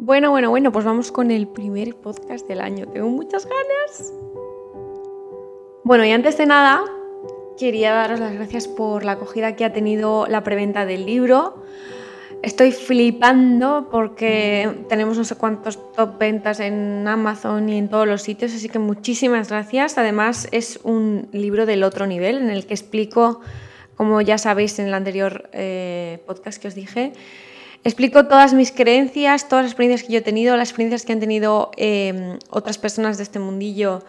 Bueno, bueno, bueno, pues vamos con el primer podcast del año. Tengo muchas ganas. Bueno, y antes de nada, quería daros las gracias por la acogida que ha tenido la preventa del libro. Estoy flipando porque tenemos no sé cuántos top ventas en Amazon y en todos los sitios, así que muchísimas gracias. Además es un libro del otro nivel en el que explico, como ya sabéis en el anterior eh, podcast que os dije, Explico todas mis creencias, todas las experiencias que yo he tenido, las experiencias que han tenido em, otras personas de este mundillo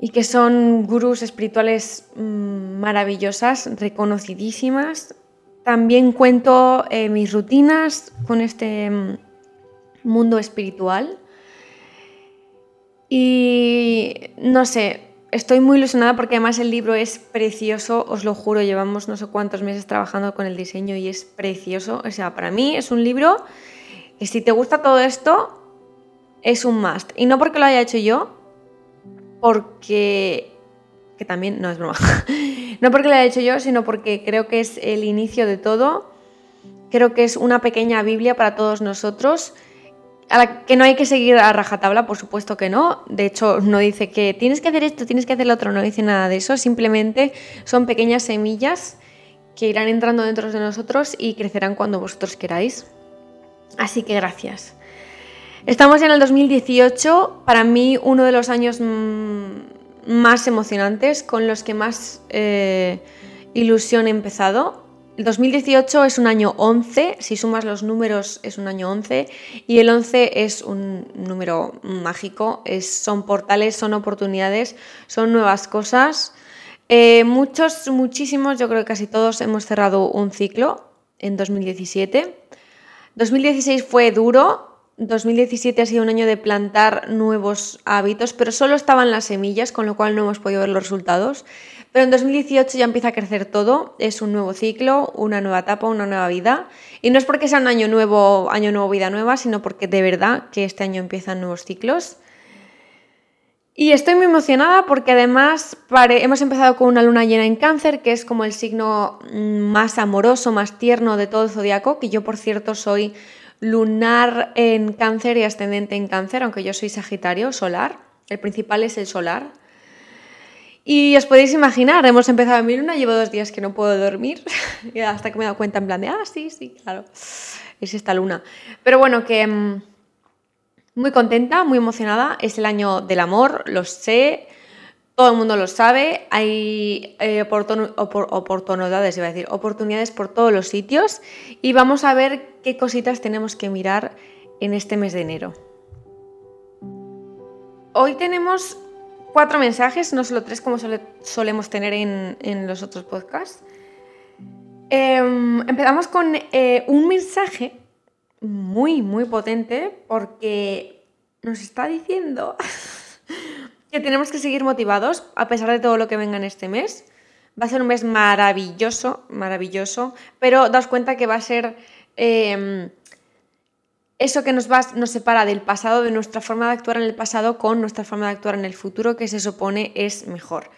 y que son gurús espirituales mm, maravillosas, reconocidísimas. También cuento eh, mis rutinas con este mm, mundo espiritual. Y no sé, estoy muy ilusionada porque además el libro es precioso, os lo juro, llevamos no sé cuántos meses trabajando con el diseño y es precioso. O sea, para mí es un libro que si te gusta todo esto, es un must. Y no porque lo haya hecho yo, porque... que también, no es broma. no porque lo haya hecho yo, sino porque creo que es el inicio de todo. Creo que es una pequeña Biblia para todos nosotros que no hay que seguir a rajatabla, por supuesto que no. De hecho, no dice que tienes que hacer esto, tienes que hacer lo otro, no dice nada de eso. Simplemente son pequeñas semillas que irán entrando dentro de nosotros y crecerán cuando vosotros queráis. Así que gracias. Estamos en el 2018, para mí uno de los años más emocionantes, con los que más eh, ilusión he empezado. El 2018 es un año 11, si sumas los números es un año 11 y el 11 es un número mágico, son portales, son oportunidades, son nuevas cosas. Eh, muchos, muchísimos, yo creo que casi todos hemos cerrado un ciclo en 2017. 2016 fue duro, 2017 ha sido un año de plantar nuevos hábitos, pero solo estaban las semillas, con lo cual no hemos podido ver los resultados. Pero en 2018 ya empieza a crecer todo, es un nuevo ciclo, una nueva etapa, una nueva vida. Y no es porque sea un año nuevo, año nuevo, vida nueva, sino porque de verdad que este año empiezan nuevos ciclos. Y estoy muy emocionada porque además hemos empezado con una luna llena en cáncer, que es como el signo mm, más amoroso, más tierno de todo el zodiaco, que yo por cierto soy lunar en cáncer y ascendente en cáncer, aunque yo soy sagitario solar. El principal es el solar. Y os podéis imaginar, hemos empezado en mi luna, llevo dos días que no puedo dormir, y hasta que me he dado cuenta en plan de, ah, sí, sí, claro, es esta luna. Pero bueno, que mm, muy contenta, muy emocionada, es el año del amor, lo sé, todo el mundo lo sabe, hay eh, oportunidades, iba a decir, oportunidades por todos los sitios y vamos a ver qué cositas tenemos que mirar en este mes de enero. Hoy tenemos cuatro mensajes, no solo tres como solemos tener en, los otros podcasts. Em, empezamos con eh, un mensaje muy, muy potente porque nos está diciendo que tenemos que seguir motivados a pesar de todo lo que venga en este mes. Va a ser un mes maravilloso, maravilloso, pero daos cuenta que va a ser em, eso que nos, va, nos separa del pasado, de nuestra forma de actuar en el pasado con nuestra forma de actuar en el futuro, que se supone es mejor.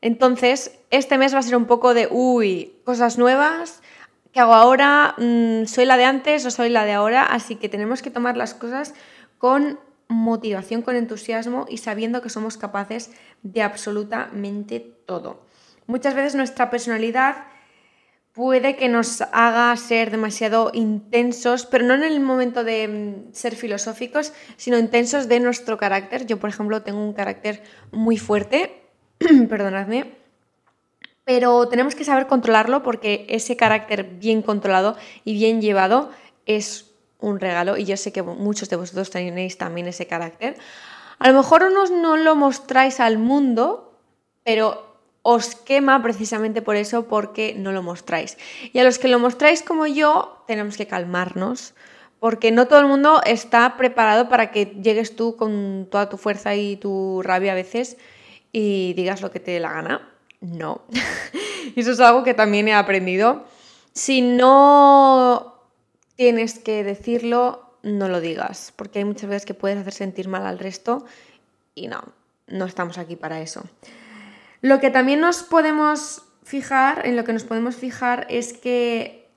Entonces, este mes va a ser un poco de, uy, cosas nuevas, ¿qué hago ahora? Mm, ¿Soy la de antes o soy la de ahora? Así que tenemos que tomar las cosas con motivación, con entusiasmo y sabiendo que somos capaces de absolutamente todo. Muchas veces nuestra personalidad puede que nos haga ser demasiado intensos, pero no en el momento de mm, ser filosóficos, sino intensos de nuestro carácter. Yo, por ejemplo, tengo un carácter muy fuerte, perdonadme, pero tenemos que saber controlarlo porque ese carácter bien controlado y bien llevado es un regalo y yo sé que muchos de vosotros tenéis también ese carácter. A lo mejor no lo mostráis al mundo, pero os quema precisamente por eso, porque no lo mostráis. Y a los que lo mostráis como yo, tenemos que calmarnos, porque no todo el mundo está preparado para que llegues tú con toda tu fuerza y tu rabia a veces y digas lo que te dé la gana. No. eso es algo que también he aprendido. Si no tienes que decirlo, no lo digas, porque hay muchas veces que puedes hacer sentir mal al resto y no, no estamos aquí para eso. Lo que también nos podemos fijar, en lo que nos podemos fijar es que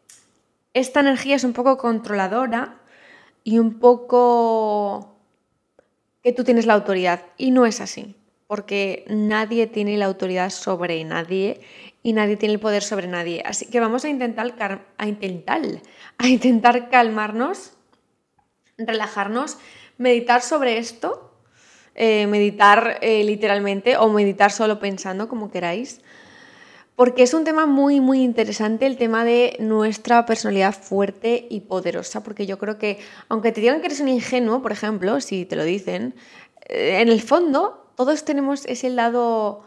esta energía es un poco controladora y un poco que tú tienes la autoridad. Y no es así, porque nadie tiene la autoridad sobre nadie y nadie tiene el poder sobre nadie. Así que vamos a intentar, a intentar, a intentar calmarnos, relajarnos, meditar sobre esto, eh, meditar eh, literalmente o meditar solo pensando, como queráis. Porque es un tema muy, muy interesante, el tema de nuestra personalidad fuerte y poderosa, porque yo creo que, aunque te digan que eres un ingenuo, por ejemplo, si te lo dicen, eh, en el fondo todos tenemos ese lado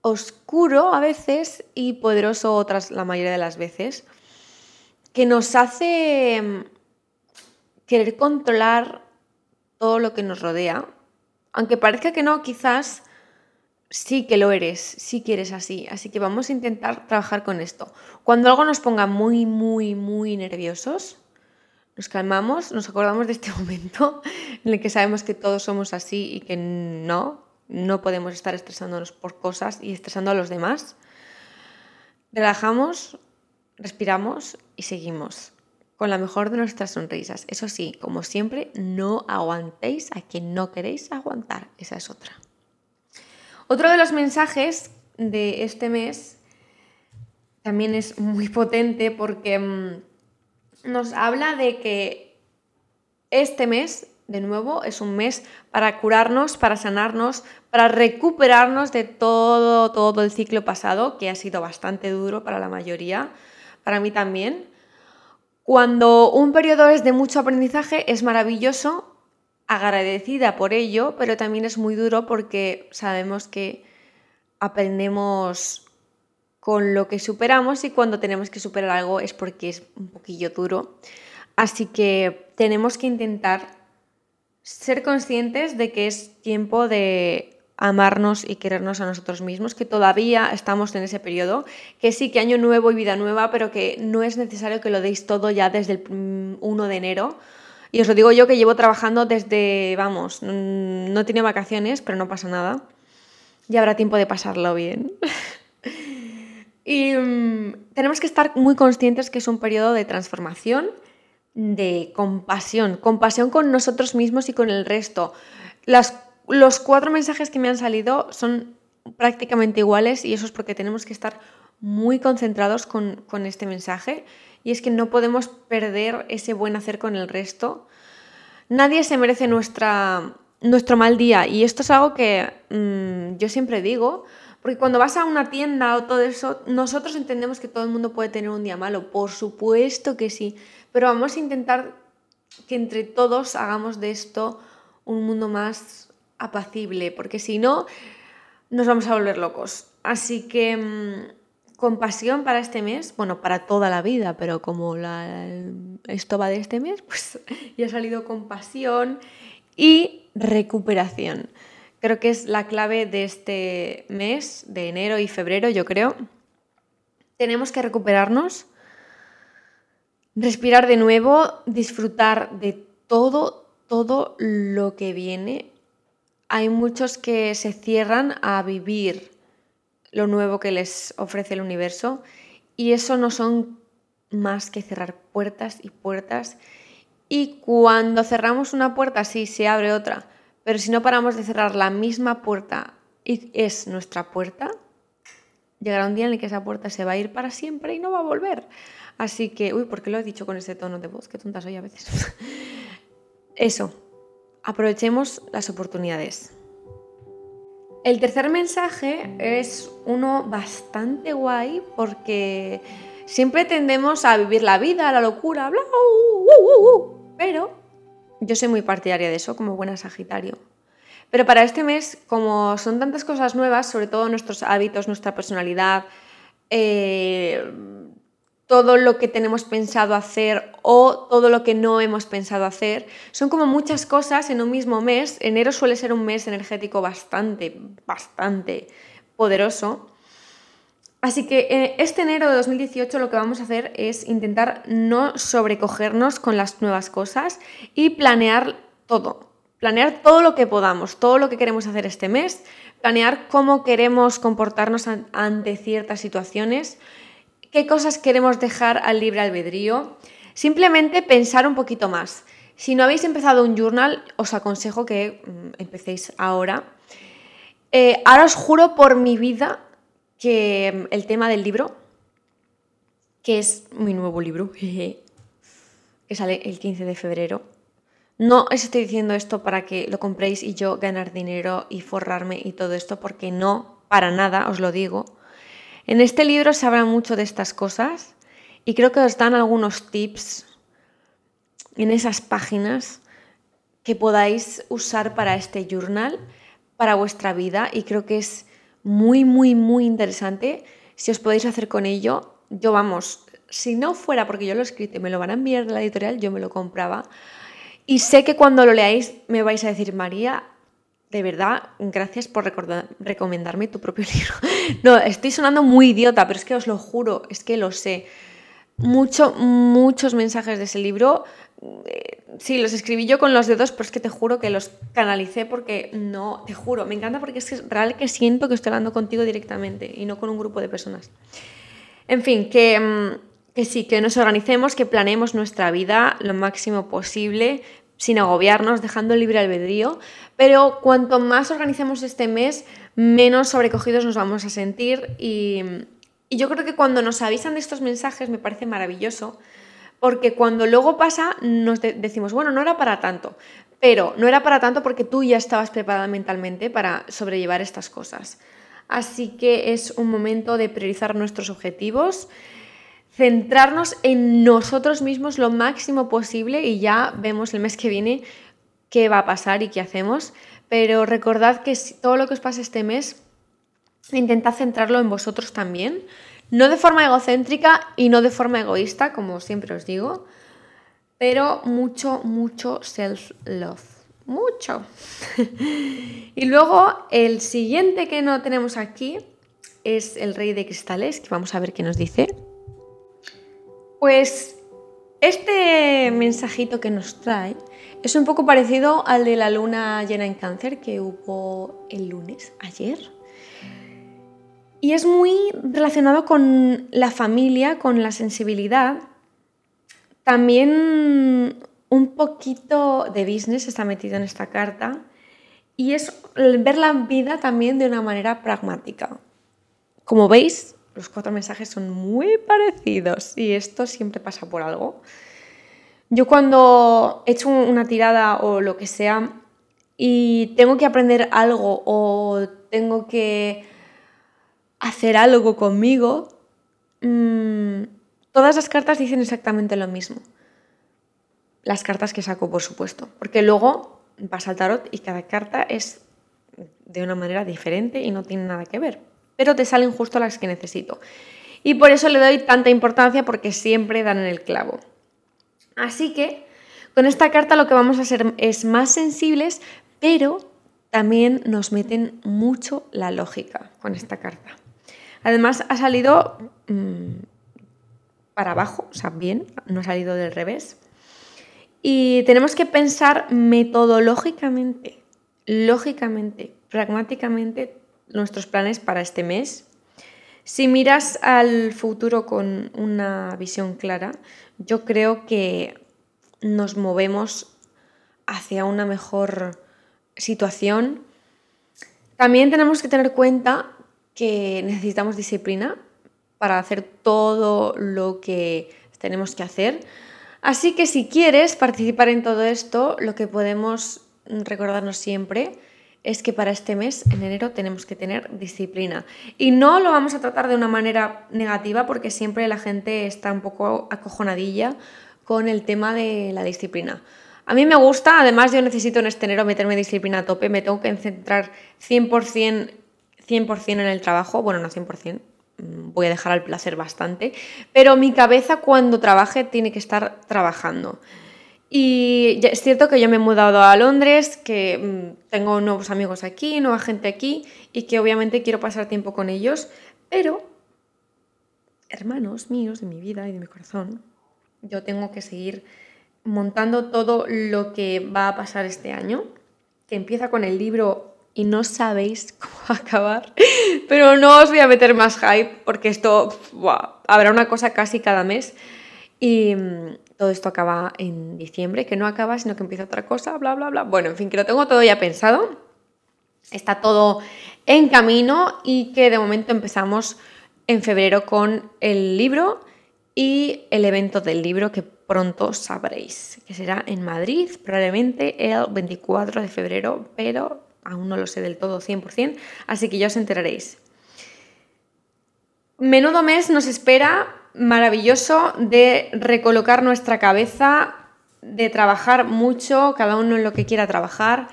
oscuro a veces y poderoso otras la mayoría de las veces, que nos hace mm, querer controlar todo lo que nos rodea, aunque parezca que no, quizás sí que lo eres, sí que eres así. Así que vamos a intentar trabajar con esto. Cuando algo nos ponga muy, muy, muy nerviosos, nos calmamos, nos acordamos de este momento en el que sabemos que todos somos así y que no, no podemos estar estresándonos por cosas y estresando a los demás. Relajamos, respiramos y seguimos con la mejor de nuestras sonrisas. Eso sí, como siempre, no aguantéis a quien no queréis aguantar. Esa es otra. Otro de los mensajes de este mes también es muy potente porque mm, nos habla de que este mes, de nuevo, es un mes para curarnos, para sanarnos, para recuperarnos de todo, todo el ciclo pasado, que ha sido bastante duro para la mayoría, para mí también. Cuando un periodo es de mucho aprendizaje, es maravilloso agradecida por ello, pero también es muy duro porque sabemos que aprendemos con lo que superamos y cuando tenemos que superar algo es porque es un poquillo duro. Así que tenemos que intentar ser conscientes de que es tiempo de amarnos y querernos a nosotros mismos, que todavía estamos en ese periodo, que sí que año nuevo y vida nueva, pero que no es necesario que lo deis todo ya desde el 1 de enero, y os lo digo yo que llevo trabajando desde, vamos, mm, no tiene vacaciones, pero no pasa nada. Ya habrá tiempo de pasarlo bien. y mm, tenemos que estar muy conscientes que es un periodo de transformación, de compasión, compasión con nosotros mismos y con el resto. Las, los cuatro mensajes que me han salido son prácticamente iguales y eso es porque tenemos que estar muy concentrados con, con este mensaje. Y es que no podemos perder ese buen hacer con el resto. Nadie se merece nuestra, nuestro mal día. Y esto es algo que mm, yo siempre digo, porque cuando vas a una tienda o todo eso, nosotros entendemos que todo el mundo puede tener un día malo, por supuesto que sí, pero vamos a intentar que entre todos hagamos de esto un mundo más apacible, porque si no, nos vamos a volver locos. Así que mm, compasión para este mes, bueno, para toda la vida, pero como la, esto va de este mes, pues ya ha salido compasión y recuperación. Creo que es la clave de este mes, de enero y febrero, yo creo. Tenemos que recuperarnos, respirar de nuevo, disfrutar de todo, todo lo que viene. Hay muchos que se cierran a vivir lo nuevo que les ofrece el universo y eso no son más que cerrar puertas y puertas y cuando cerramos una puerta sí se abre otra, pero si no paramos de cerrar la misma puerta y es nuestra puerta, llegará un día en el que esa puerta se va a ir para siempre y no va a volver. Así que, uy, ¿por qué lo he dicho con ese tono de voz? Qué tonta soy a veces. Eso, aprovechemos las oportunidades. El tercer mensaje es uno bastante guay porque siempre tendemos a vivir la vida, la locura, bla, uh, uh, uh, pero yo soy muy partidaria de eso como buena Sagitario. Pero para este mes, como son tantas cosas nuevas, sobre todo nuestros hábitos, nuestra personalidad, eh, todo lo que tenemos pensado hacer o todo lo que no hemos pensado hacer. Son como muchas cosas en un mismo mes. Enero suele ser un mes energético bastante, bastante poderoso. Así que eh, este enero de 2018 lo que vamos a hacer es intentar no sobrecogernos con las nuevas cosas y planear todo. Planear todo lo que podamos, todo lo que queremos hacer este mes, planear cómo queremos comportarnos ante ciertas situaciones, qué cosas queremos dejar al libre albedrío. Simplemente pensar un poquito más. Si no habéis empezado un journal, os aconsejo que mm, empecéis ahora. Eh, ahora os juro por mi vida que mm, el tema del libro, que es mi nuevo libro, que sale el 15 de febrero, no os estoy diciendo esto para que lo compréis y yo ganar dinero y forrarme y todo esto, porque no, para nada, os lo digo. En este libro se habla mucho de estas cosas y creo que os dan algunos tips en esas páginas que podáis usar para este journal, para vuestra vida y creo que es muy, muy, muy interesante si os podéis hacer con ello. Yo vamos, si no fuera porque yo lo he escrito y me lo van a enviar de la editorial, yo me lo compraba. Y sé que cuando lo leáis me vais a decir, María, de verdad, gracias por recomendarme tu propio libro. No, estoy sonando muy idiota, pero es que os lo juro, es que lo sé. Mucho, muchos mensajes de ese libro eh, sí, los escribí yo con los dedos, pero es que te juro que los canalicé porque no, te juro, me encanta porque es, es real que siento que estoy hablando contigo directamente y no con un grupo de personas. En fin, que, mm, que sí, que nos organicemos, que planeemos nuestra vida lo máximo posible, sin agobiarnos, dejando el libre albedrío, pero cuanto más organicemos este mes, menos sobrecogidos nos vamos a sentir y, y yo creo que cuando nos avisan de estos mensajes me parece maravilloso porque cuando luego pasa nos decimos, bueno, no era para tanto, pero no era para tanto porque tú ya estabas preparada mentalmente para sobrellevar estas cosas. Así que es un momento de priorizar nuestros objetivos, centrarnos en nosotros mismos lo máximo posible y ya vemos el mes que viene qué va a pasar y qué hacemos. Pero recordad que todo lo que os pase este mes, intentad centrarlo en vosotros también no de forma egocéntrica y no de forma egoísta, como siempre os digo, pero mucho, mucho self-love. Mucho. y luego el siguiente que no tenemos aquí es el rey de cristales, que vamos a ver qué nos dice. Pues este mensajito que nos trae es un poco parecido al de la luna llena en cáncer que hubo el lunes, ayer. Y es muy relacionado con la familia, con la sensibilidad. También un poquito de business está metido en esta carta. Y es ver la vida también de una manera pragmática. Como veis, los cuatro mensajes son muy parecidos y esto siempre pasa por algo. Yo cuando he hecho una tirada o lo que sea y tengo que aprender algo o tengo que hacer algo conmigo, mm, todas las cartas dicen exactamente lo mismo. Las cartas que saco, por supuesto, porque luego vas al tarot y cada carta es de una manera diferente y no tiene nada que ver, pero te salen justo las que necesito. Y por eso le doy tanta importancia porque siempre dan en el clavo. Así que con esta carta lo que vamos a hacer es más sensibles, pero también nos meten mucho la lógica con esta carta. Además, ha salido mm, para abajo, o sea, bien, no ha salido del revés. Y tenemos que pensar metodológicamente, lógicamente, pragmáticamente nuestros planes para este mes. Si miras al futuro con una visión clara, yo creo que nos movemos hacia una mejor situación. También tenemos que tener cuenta que necesitamos disciplina para hacer todo lo que tenemos que hacer. Así que si quieres participar en todo esto, lo que podemos recordarnos siempre es que para este mes, en enero, tenemos que tener disciplina. Y no lo vamos a tratar de una manera negativa porque siempre la gente está un poco acojonadilla con el tema de la disciplina. A mí me gusta, además yo necesito en este enero meterme disciplina a tope, me tengo que centrar 100% 100% en el trabajo, bueno, no 100%, mm, voy a dejar al placer bastante, pero mi cabeza cuando trabaje tiene que estar trabajando. Y es cierto que yo me he mudado a Londres, que mm, tengo nuevos amigos aquí, nueva gente aquí y que obviamente quiero pasar tiempo con ellos, pero hermanos míos de mi vida y de mi corazón, yo tengo que seguir montando todo lo que va a pasar este año, que empieza con el libro y no sabéis cómo va a acabar. Pero no os voy a meter más hype porque esto habrá una cosa casi cada mes. Y, todo esto acaba en diciembre, que no acaba, sino que empieza otra cosa, bla, bla, bla. Bueno, en fin, que lo tengo todo ya pensado. Está todo en camino y que de momento empezamos en febrero con el libro y el evento del libro que pronto sabréis, que será en Madrid, probablemente el 24 de febrero, pero aún no lo sé del todo 100%, así que ya os enteraréis. Menudo mes nos espera maravilloso de recolocar nuestra cabeza, de trabajar mucho, cada uno en lo que quiera trabajar,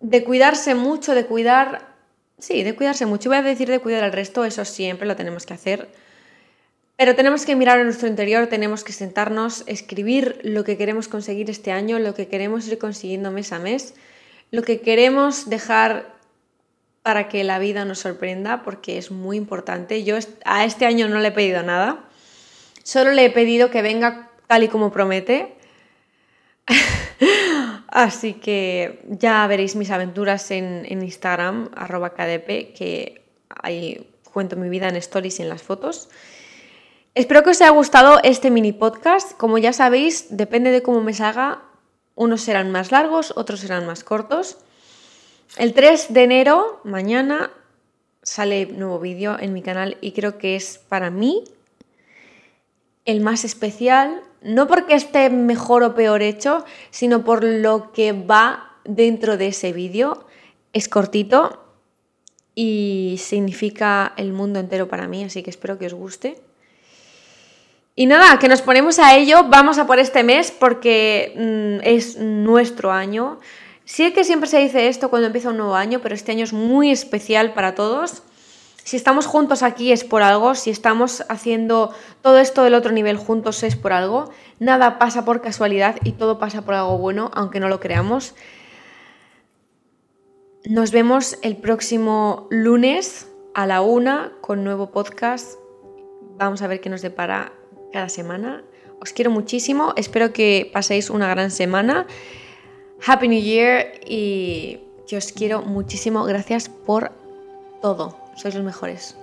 de cuidarse mucho, de cuidar, sí, de cuidarse mucho. Voy a decir de cuidar al resto, eso siempre lo tenemos que hacer. Pero tenemos que mirar a nuestro interior, tenemos que sentarnos, escribir lo que queremos conseguir este año, lo que queremos ir consiguiendo mes a mes, lo que queremos dejar para que la vida nos sorprenda, porque es muy importante. Yo a este año no le he pedido nada, solo le he pedido que venga tal y como promete. Así que ya veréis mis aventuras en, Instagram, arroba KDP, que ahí cuento mi vida en stories y en las fotos. Espero que os haya gustado este mini podcast. Como ya sabéis, depende de cómo me salga, unos serán más largos, otros serán más cortos. El 3 de enero, mañana, sale nuevo vídeo en mi canal y creo que es para mí el más especial, no porque esté mejor o peor hecho, sino por lo que va dentro de ese vídeo. Es cortito y significa el mundo entero para mí, así que espero que os guste. Y nada, que nos ponemos a ello, vamos a por este mes porque mm, es nuestro año. Sí que siempre se dice esto cuando empieza un nuevo año, pero este año es muy especial para todos. Si estamos juntos aquí es por algo, si estamos haciendo todo esto del otro nivel juntos es por algo. Nada pasa por casualidad y todo pasa por algo bueno, aunque no lo creamos. Nos vemos el próximo lunes a la una con nuevo podcast. Vamos a ver qué nos depara cada semana. Os quiero muchísimo, espero que paséis una gran semana. Happy New Year y que os quiero muchísimo. Gracias por todo. Sois los mejores.